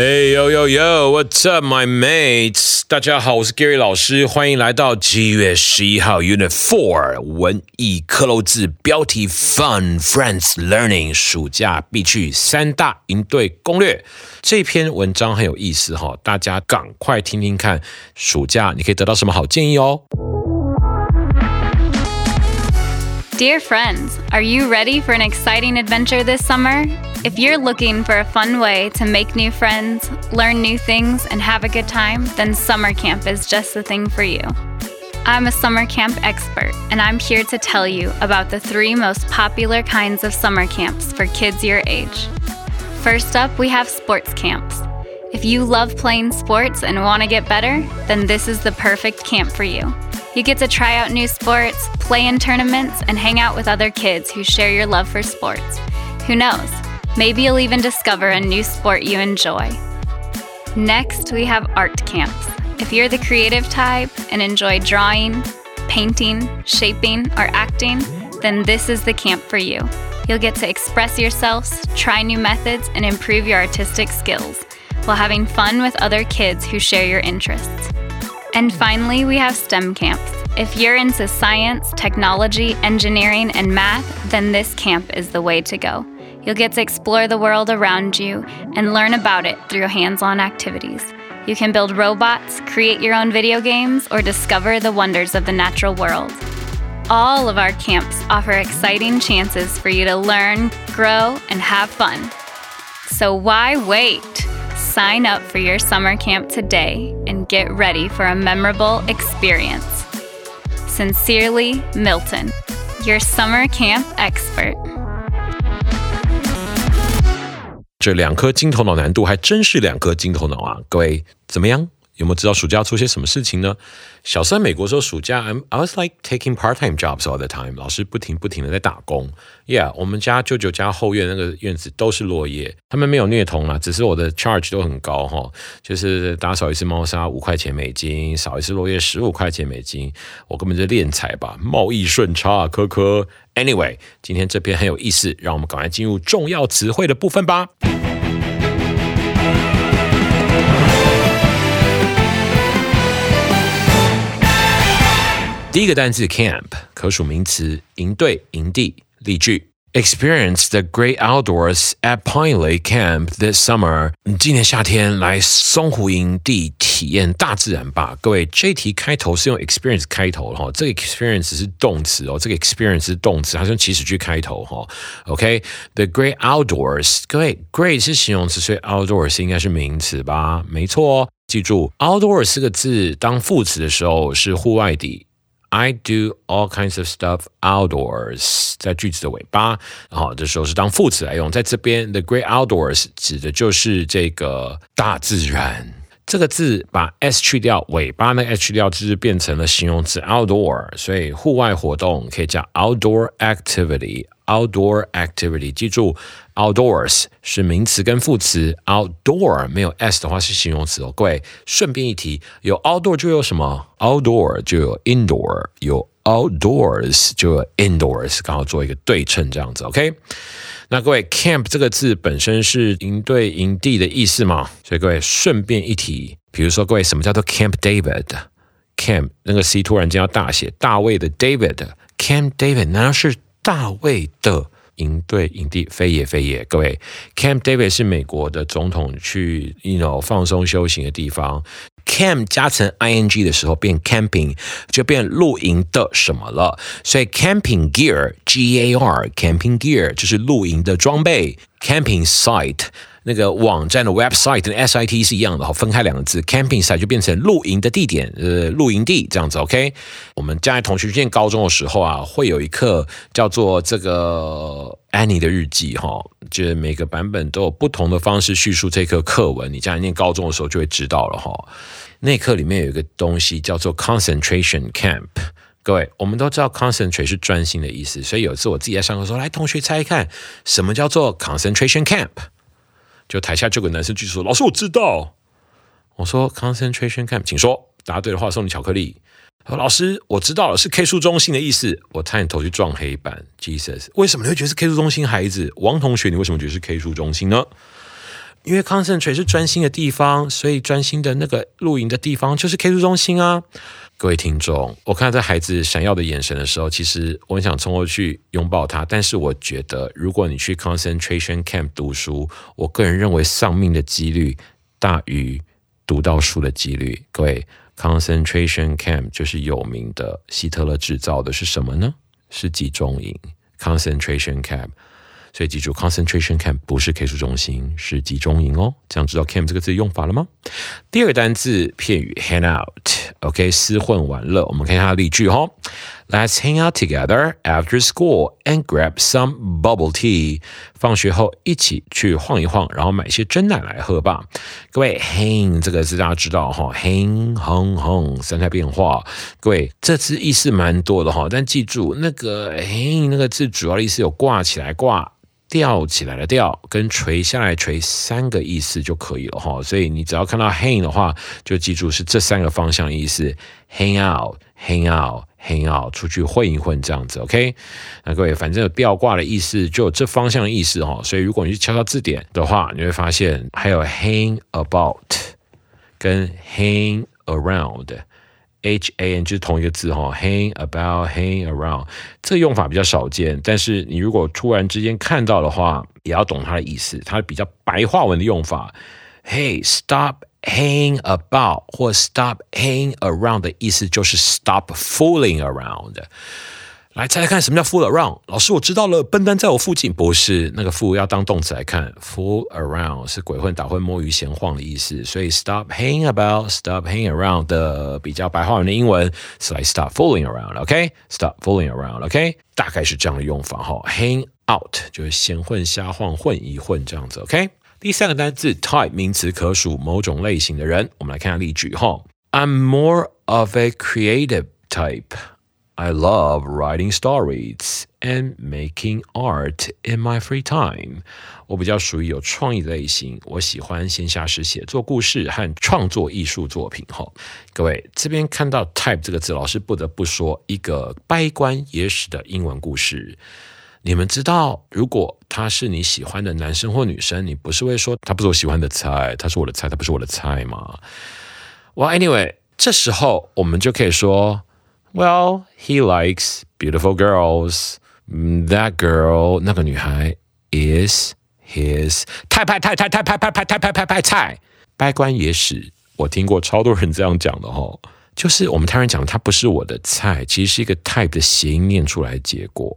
Hey yo yo yo，What's up my mates？大家好，我是 Gary 老师，欢迎来到七月十一号 Unit Four 文艺克漏字标题 Fun Friends Learning 暑假必去三大营队攻略。这篇文章很有意思哈，大家赶快听听看，暑假你可以得到什么好建议哦。Dear friends, are you ready for an exciting adventure this summer? If you're looking for a fun way to make new friends, learn new things, and have a good time, then summer camp is just the thing for you. I'm a summer camp expert, and I'm here to tell you about the three most popular kinds of summer camps for kids your age. First up, we have sports camps. If you love playing sports and want to get better, then this is the perfect camp for you. You get to try out new sports, play in tournaments, and hang out with other kids who share your love for sports. Who knows? Maybe you'll even discover a new sport you enjoy. Next, we have art camps. If you're the creative type and enjoy drawing, painting, shaping, or acting, then this is the camp for you. You'll get to express yourselves, try new methods, and improve your artistic skills while having fun with other kids who share your interests. And finally, we have STEM camps. If you're into science, technology, engineering, and math, then this camp is the way to go. You'll get to explore the world around you and learn about it through hands on activities. You can build robots, create your own video games, or discover the wonders of the natural world. All of our camps offer exciting chances for you to learn, grow, and have fun. So why wait? Sign up for your summer camp today and get ready for a memorable experience. Sincerely, Milton, your summer camp expert. 这两颗金头脑难度还真是两颗金头脑啊！各位怎么样？有没有知道暑假要做些什么事情呢？小三美国说暑假，I'm I was like taking part-time jobs all the time，老师不停不停的在打工。Yeah，我们家舅舅家后院那个院子都是落叶，他们没有虐童啦，只是我的 charge 都很高哈，就是打扫一次猫砂五块钱美金，扫一次落叶十五块钱美金，我根本就敛财吧，贸易顺差啊，科科。Anyway，今天这篇很有意思，让我们赶快进入重要词汇的部分吧。第一个单词 camp 可数名词，营队、营地。例句：Experience the great outdoors at Pine Lake Camp this summer。今年夏天来松湖营地体验大自然吧。各位，这题开头是用 experience 开头哈，这个 experience 是动词哦，这个 experience 是动词，它是用祈使句开头哈。OK，the great outdoors，各位，great 是形容词，所以 outdoors 应该是名词吧？没错哦，记住，outdoors 四个字当副词的时候是户外的。I do all kinds of stuff outdoors，在句子的尾巴，好，这时候是当副词来用。在这边，the great outdoors 指的就是这个大自然。这个字把 s 去掉，尾巴那 h 去掉，就是变成了形容词 outdoor，所以户外活动可以叫 outdoor activity。outdoor activity，记住，outdoors 是名词跟副词，outdoor 没有 s 的话是形容词哦。各位，顺便一提，有 outdoor 就有什么？outdoor 就有 indoor，有 outdoors 就有 indoors，刚好做一个对称这样子。OK，那各位，camp 这个字本身是营队、营地的意思嘛？所以各位顺便一提，比如说各位，什么叫做 Camp David？Camp 那个 C 突然间要大写，大卫的 David，Camp David 难道是？大卫的营队营地非也非也，各位，Camp David 是美国的总统去，you know 放松修行的地方。Camp 加成 ing 的时候变 camping 就变露营的什么了，所以 camping gear G A R camping gear 就是露营的装备，camping site。那个网站的 website 跟 s i t 是一样的哈，分开两个字，camping site 就变成露营的地点，呃，露营地这样子，OK。我们将来同学念高中的时候啊，会有一课叫做这个 Annie 的日记哈，就是每个版本都有不同的方式叙述这课课文，你将来念高中的时候就会知道了哈。那课里面有一个东西叫做 concentration camp，各位，我们都知道 concentrate 是专心的意思，所以有一次我自己在上课说，来同学猜一看，什么叫做 concentration camp？就台下就有个男生举手说：“老师，我知道。”我说：“Concentration camp，请说。答对的话送你巧克力。”说：“老师，我知道了，是 K 书中心的意思。”我探头去撞黑板。Jesus，为什么你会觉得是 K 书中心？孩子，王同学，你为什么觉得是 K 书中心呢？因为 Concentrate 是专心的地方，所以专心的那个露营的地方就是 K 书中心啊。各位听众，我看到这孩子闪耀的眼神的时候，其实我很想冲过去拥抱他。但是我觉得，如果你去 concentration camp 读书，我个人认为丧命的几率大于读到书的几率。各位，concentration camp 就是有名的希特勒制造的是什么呢？是集中营。concentration camp。所以记住，concentration camp 不是 K 书中心，是集中营哦。这样知道 camp 这个字用法了吗？第二个单字片语 hang out，OK，厮混玩乐。我们看一下例句哈。Let's hang out together after school and grab some bubble tea。放学后一起去晃一晃，然后买些真奶来喝吧。各位，hang 这个字大家知道哈，hang hang hang 三态变化。各位，这字意思蛮多的哈，但记住那个 hang 那个字主要的意思有挂起来挂。吊起来的吊跟垂下来垂三个意思就可以了哈，所以你只要看到 hang 的话，就记住是这三个方向意思：hang out，hang out，hang out，出去混一混这样子。OK，那各位，反正有吊挂的意思就有这方向的意思哈，所以如果你去敲敲字典的话，你会发现还有 hang about 跟 hang around。H A N 就是同一个字哈，hang about, hang around，这个用法比较少见。但是你如果突然之间看到的话，也要懂它的意思。它比较白话文的用法，Hey, stop hang about 或 stop hang around 的意思就是 stop fooling around。来猜猜看，什么叫 fool around？老师，我知道了，笨蛋在我附近。不是那个 fool 要当动词来看，fool around 是鬼混、打混、摸鱼、闲晃的意思。所以 stop hanging about，stop hanging around 的比较白话文的英文是来 stop fooling around，OK？stop fooling around，OK？大概是这样的用法哈。hang out 就是闲混、瞎晃、混一混这样子，OK？第三个单词 type 名词可数某种类型的人，我们来看下例句哈。I'm more of a creative type。I love writing stories and making art in my free time。我比较属于有创意类型，我喜欢闲暇时写作故事和创作艺术作品。哈，各位这边看到 type 这个字，老师不得不说一个掰关野史的英文故事。你们知道，如果他是你喜欢的男生或女生，你不是会说他不是我喜欢的菜，他是我的菜，他不是我的菜吗？Well, anyway，这时候我们就可以说。Well, he likes beautiful girls. That girl，那个女孩 is his 太派太太太派派派太派派派菜。掰关野史，我听过超多人这样讲的哈，就是我们台湾人讲他不是我的菜，其实是一个 type 的谐音念出来结果，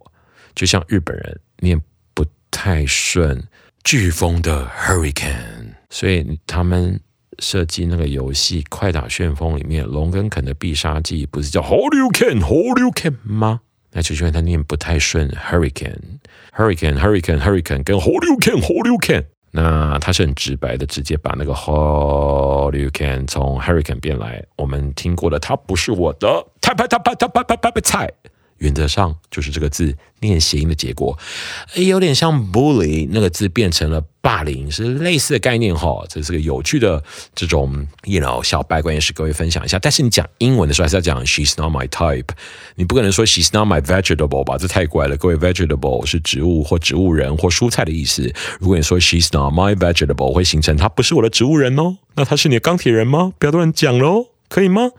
就像日本人念不太顺飓风的 hurricane，所以他们。设计那个游戏《快打旋风》里面，龙跟肯的必杀技不是叫 Hold you can Hold you can 吗？那就是因为他念不太顺，Hurricane Hurricane Hurricane Hurricane 跟 Hold you can Hold you can，那他是很直白的，直接把那个 Hold you can 从 Hurricane 变来。我们听过的，他不是我的，他拍他拍他拍拍拍拍菜。原则上就是这个字念谐音的结果，有点像 bully 那个字变成了霸凌，是类似的概念哈。这是个有趣的这种，you know 小白关也是各位分享一下。但是你讲英文的时候还是要讲 she's not my type，你不可能说 she's not my vegetable 吧？这太怪了。各位 vegetable 是植物或植物人或蔬菜的意思。如果你说 she's not my vegetable，会形成她不是我的植物人哦。那他是你的钢铁人吗？不要乱讲喽，可以吗？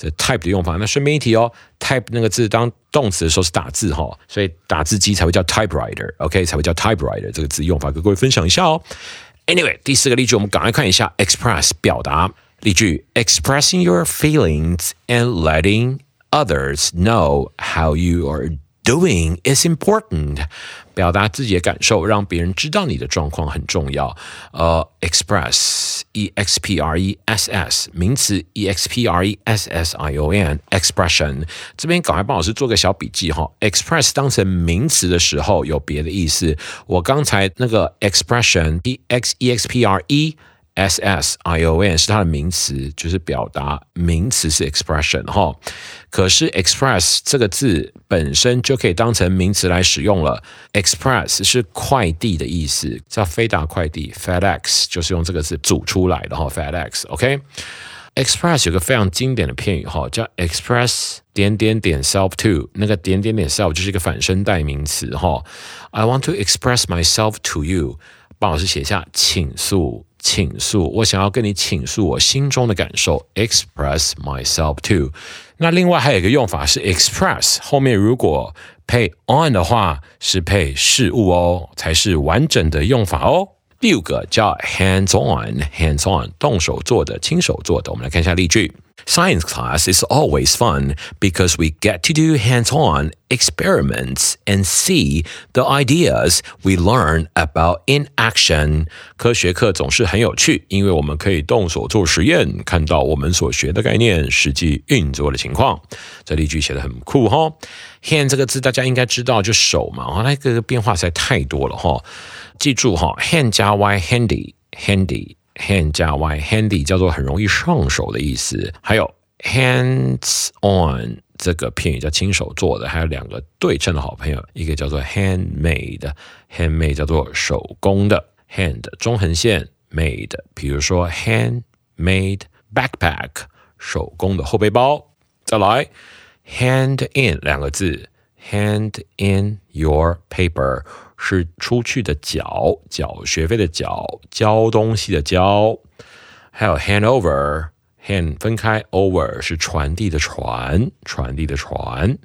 这 type 的用法。那顺便一提哦，type 那个字当动词的时候是打字哈，所以打字机才会叫 typewriter，OK 才会叫 typewriter 这个字用法，跟各位分享一下哦。Anyway，第四个例句，我们赶快看一下 express 表达例句：expressing your feelings and letting others know how you are doing is important。 表达自己的感受，让别人知道你的状况很重要。呃，express e x p r e s s 名词 e x p r e s s i o n expression 这边赶快帮老师做个小笔记哈。express 当成名词的时候有别的意思。我刚才那个 expression e x e x p r e S S I O N 是它的名词，就是表达名词是 expression 哈。可是 express 这个字本身就可以当成名词来使用了。express 是快递的意思，叫飞达快递 FedEx 就是用这个字组出来的哈。FedEx OK，express 有个非常经典的片语哈，叫 express 点点点 self to，那个点点点 self 就是一个反身代名词哈。I want to express myself to you，帮老师写下请诉。倾诉，我想要跟你倾诉我心中的感受，express myself to。那另外还有一个用法是 express 后面如果配 on 的话，是配事物哦，才是完整的用法哦。第五个叫 hands on，hands on 动手做的，亲手做的。我们来看一下例句。Science class is always fun because we get to do hands on experiments and see the ideas we learn about in action. 科学课总是很有趣，因为我们可以动手做实验，看到我们所学的概念实际运作的情况。这例句写的很酷哈。Hand 这个字大家应该知道，就手嘛，哈，那个变化实在太多了哈。记住哈，hand 加 y handy handy。 hand 加 y，handy 叫做很容易上手的意思。还有 hands on 这个片语叫亲手做的。还有两个对称的好朋友，一个叫做 handmade，handmade 叫做手工的。hand 中横线 made，比如说 handmade backpack 手工的后背包。再来 hand in 两个字，hand in your paper。是出去的缴，缴学费的缴，交东西的交，还有 hand over，hand 分开，over 是传递的传，传递的传。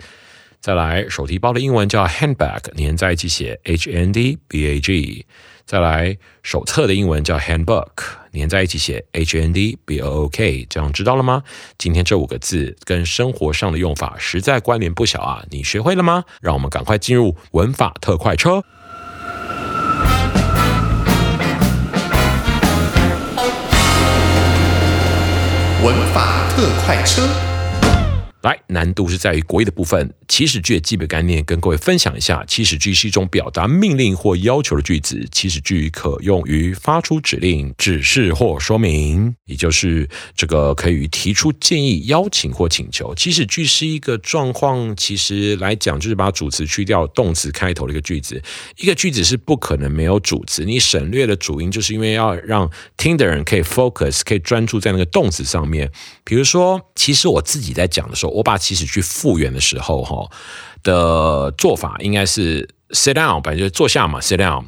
再来手提包的英文叫 handbag，连在一起写 h n d b a g。再来手册的英文叫 handbook，连在一起写 h n d b o o k。这样知道了吗？今天这五个字跟生活上的用法实在关联不小啊！你学会了吗？让我们赶快进入文法特快车。文法特快车。来，难度是在于国语的部分。祈使句的基本概念跟各位分享一下。祈使句是一种表达命令或要求的句子。祈使句可用于发出指令、指示或说明，也就是这个可以提出建议、邀请或请求。祈使句是一个状况，其实来讲就是把主词去掉，动词开头的一个句子。一个句子是不可能没有主词，你省略了主音，就是因为要让听的人可以 focus，可以专注在那个动词上面。比如说，其实我自己在讲的时候。我把其实去复原的时候，哈的做法应该是 sit down，反正就坐下嘛，sit down。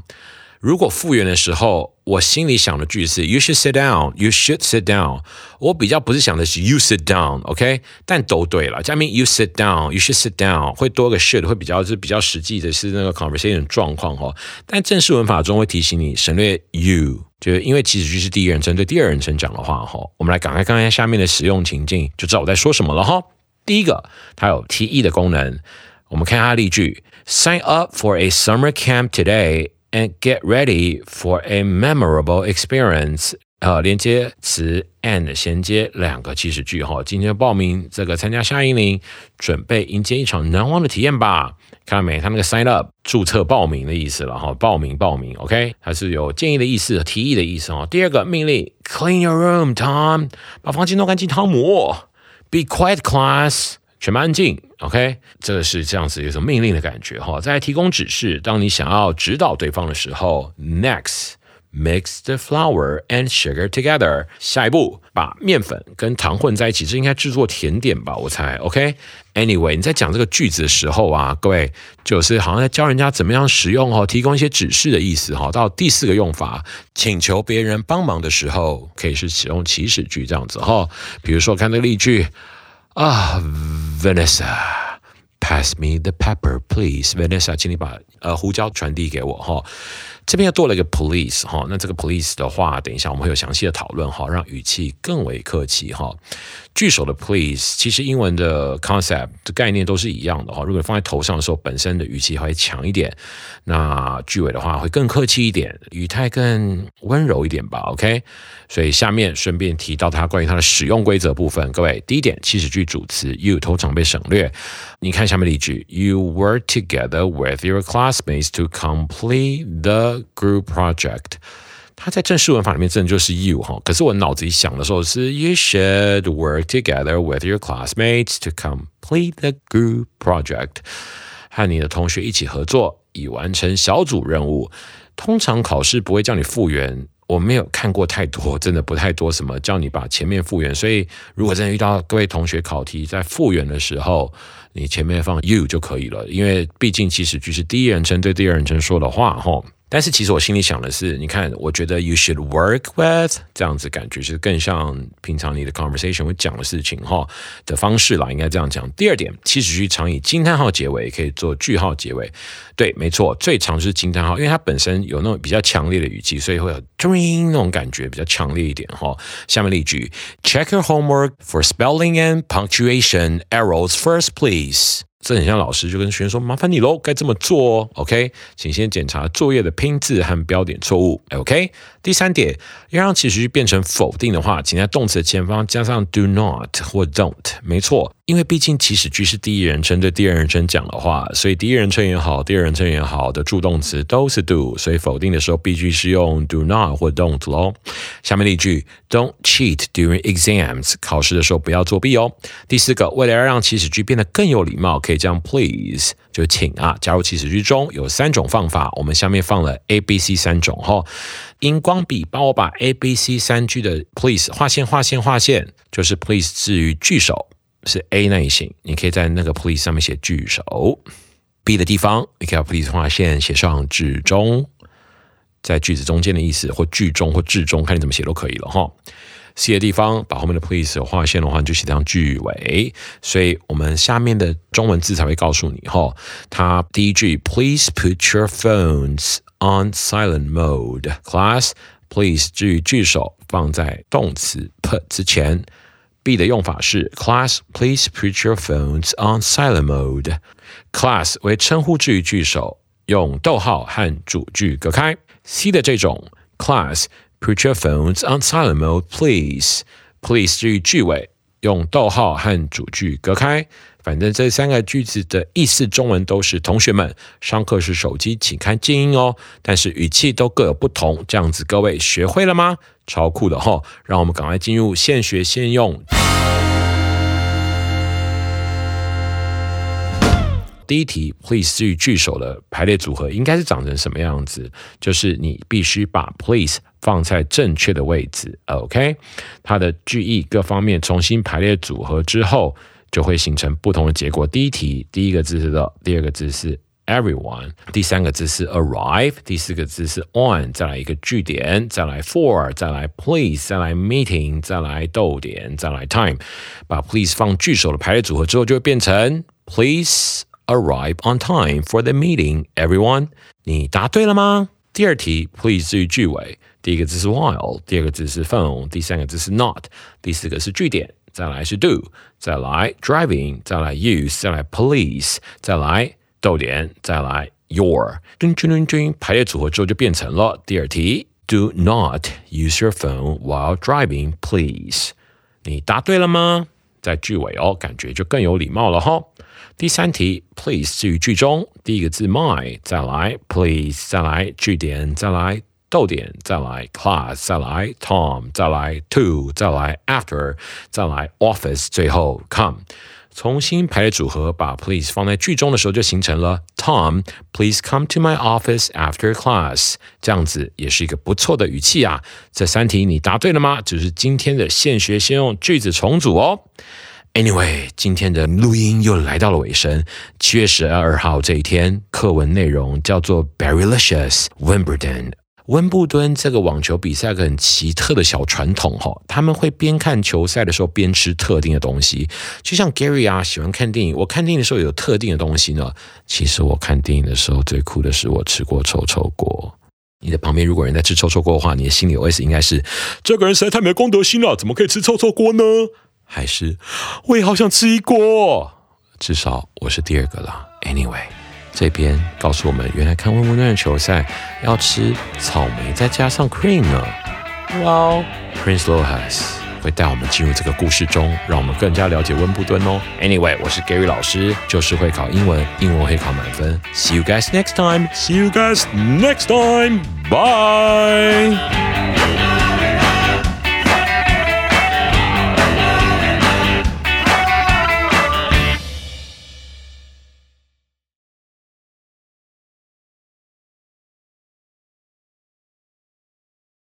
如果复原的时候，我心里想的句是 you should sit down，you should sit down。我比较不是想的是 you sit down，OK？但都对了，下面 you sit down，you should sit down，会多个 should，会比较是比较实际的是那个 conversation 状况哈。但正式文法中会提醒你省略 you，就是因为其实句是第一人称对第二人称讲的话哈。我们来赶快看看下面的使用情境，就知道我在说什么了哈。第一个，它有提议的功能。我们看下例句：Sign up for a summer camp today and get ready for a memorable experience。呃，连接词 and 衔接两个祈使句哈。今天报名这个参加夏令营，准备迎接一场难忘的体验吧。看到没？它那个 sign up 注册报名的意思了哈。报名报名，OK，它是有建议的意思、提议的意思哦。第二个命令：Clean your room, Tom。把房间弄干净，汤姆。Be quiet, class，全班安静。OK，这个是这样子一种命令的感觉哈。在提供指示，当你想要指导对方的时候，Next, mix the flour and sugar together。下一步，把面粉跟糖混在一起，这应该制作甜点吧？我猜。OK，Anyway，你在讲这个句子的时候啊，各位就是好像在教人家怎么样使用哦，提供一些指示的意思哈。到第四个用法，请求别人帮忙的时候，可以是使用祈使句这样子哈。比如说看这个例句。啊，Vanessa。Pass me the pepper, please, Vanessa，请你把呃胡椒传递给我哈。这边又多了一个 police 哈，那这个 police 的话，等一下我们会有详细的讨论哈，让语气更为客气哈。句首的 please，其实英文的 concept 的概念都是一样的哈。如果放在头上的时候，本身的语气会强一点，那句尾的话会更客气一点，语态更温柔一点吧。OK，所以下面顺便提到它关于它的使用规则部分。各位，第一点，祈使句主词 you 通常被省略。你看下面例句，You were together with your class classmates to complete the Group project，它在正式文法里面真的就是 you 哈，可是我脑子里想的时候是 You should work together with your classmates to complete the group project，和你的同学一起合作，以完成小组任务。通常考试不会叫你复原， 我没有看过太多，真的不太多什么叫你把前面复原。所以如果真的遇到各位同学考题在复原的时候，你前面放 you 就可以了，因为毕竟其实句是第一人称对第二人称说的话哈。但是其实我心里想的是，你看，我觉得 you should work with 这样子感觉是更像平常你的 conversation 会讲的事情哈的方式啦，应该这样讲。第二点，祈使句常以惊叹号结尾，也可以做句号结尾。对，没错，最常是惊叹号，因为它本身有那种比较强烈的语气，所以会有 dream 那种感觉比较强烈一点哈。下面例句：Check your homework for spelling and punctuation errors first, please. 这很像老师就跟学生说：“麻烦你喽，该这么做哦。”OK，请先检查作业的拼字和标点错误。OK，第三点，要让祈使句变成否定的话，请在动词的前方加上 do not 或 don't。没错。因为毕竟祈使句是第一人称对第二人称讲的话，所以第一人称也好，第二人称也好的助动词都是 do，所以否定的时候必须是用 do not 或 don't 喽。下面例句：Don't cheat during exams，考试的时候不要作弊哦。第四个，为了要让祈使句变得更有礼貌，可以将 please 就请啊加入祈使句中，有三种方法，我们下面放了 A、B、C 三种哈。荧光笔帮我把 A、B、C 三句的 please 画线画线画线，就是 please 至于句首。是 A 那一型，你可以在那个 please 上面写句首；B 的地方，你可以把 please 划线写上至中，在句子中间的意思，或句中或至中，看你怎么写都可以了哈。C 的地方，把后面的 please 划线的话，就写上句尾。所以我们下面的中文字才会告诉你哈，它第一句 Please put your phones on silent mode. Class, please 至于句首放在动词 put 之前。B 的用法是 Class, please put your phones on silent mode. Class 为称呼至于句首，用逗号和主句隔开。C 的这种 Class, put your phones on silent mode, please. Please 至于句尾，用逗号和主句隔开。反正这三个句子的意思，中文都是同学们上课时手机请看静音哦。但是语气都各有不同，这样子各位学会了吗？超酷的哈！让我们赶快进入现学现用。第一题，please 至于句首的排列组合应该是长成什么样子？就是你必须把 please 放在正确的位置，OK？它的句意各方面重新排列组合之后。就会形成不同的结果。第一题，第一个字是的第二个字是 everyone，第三个字是 arrive，第四个字是 on，再来一个句点，再来 for，再来 please，再来 meeting，再来逗点，再来 time。把 please 放句首的排列组合之后，就会变成 please arrive on time for the meeting, everyone。你答对了吗？第二题，please 至于句尾，第一个字是 while，第二个字是 phone，第三个字是 not，第四个是句点。再来是 do，再来 driving，再来 use，再来 police，再来逗点，再来 your，噔噔噔噔，排列组合之后就变成了第二题：Do not use your phone while driving, please。你答对了吗？在句尾哦，感觉就更有礼貌了哈。 第三题：Please 置于句中，第一个字 my，再来 please，再来句点，再来。逗点，再来 class，再来 Tom，再来 to，再来 after，再来 office，最后 come，重新排列组合，把 please 放在句中的时候，就形成了 Tom，please come to my office after class，这样子也是一个不错的语气啊。这三题你答对了吗？就是今天的现学现用句子重组哦。Anyway，今天的录音又来到了尾声。七月十二号这一天，课文内容叫做 Barrylicious Wimbledon。温布敦这个网球比赛有个很奇特的小传统哈，他们会边看球赛的时候边吃特定的东西，就像 Gary 啊喜欢看电影，我看电影的时候有特定的东西呢。其实我看电影的时候最酷的是我吃过臭臭锅。你的旁边如果人在吃臭臭锅的话，你的心里 OS 应该是这个人实在太没公德心了，怎么可以吃臭臭锅呢？还是我也好想吃一锅？至少我是第二个啦。Anyway，这边告诉我们，原来看温布顿球赛要吃草莓再加上 cream 呢。Well，Prince Lohas 会带我们进入这个故事中，让我们更加了解温布顿哦。Anyway，我是 Gary 老师，就是会考英文，英文会考满分。See you guys next time. See you guys next time. Bye.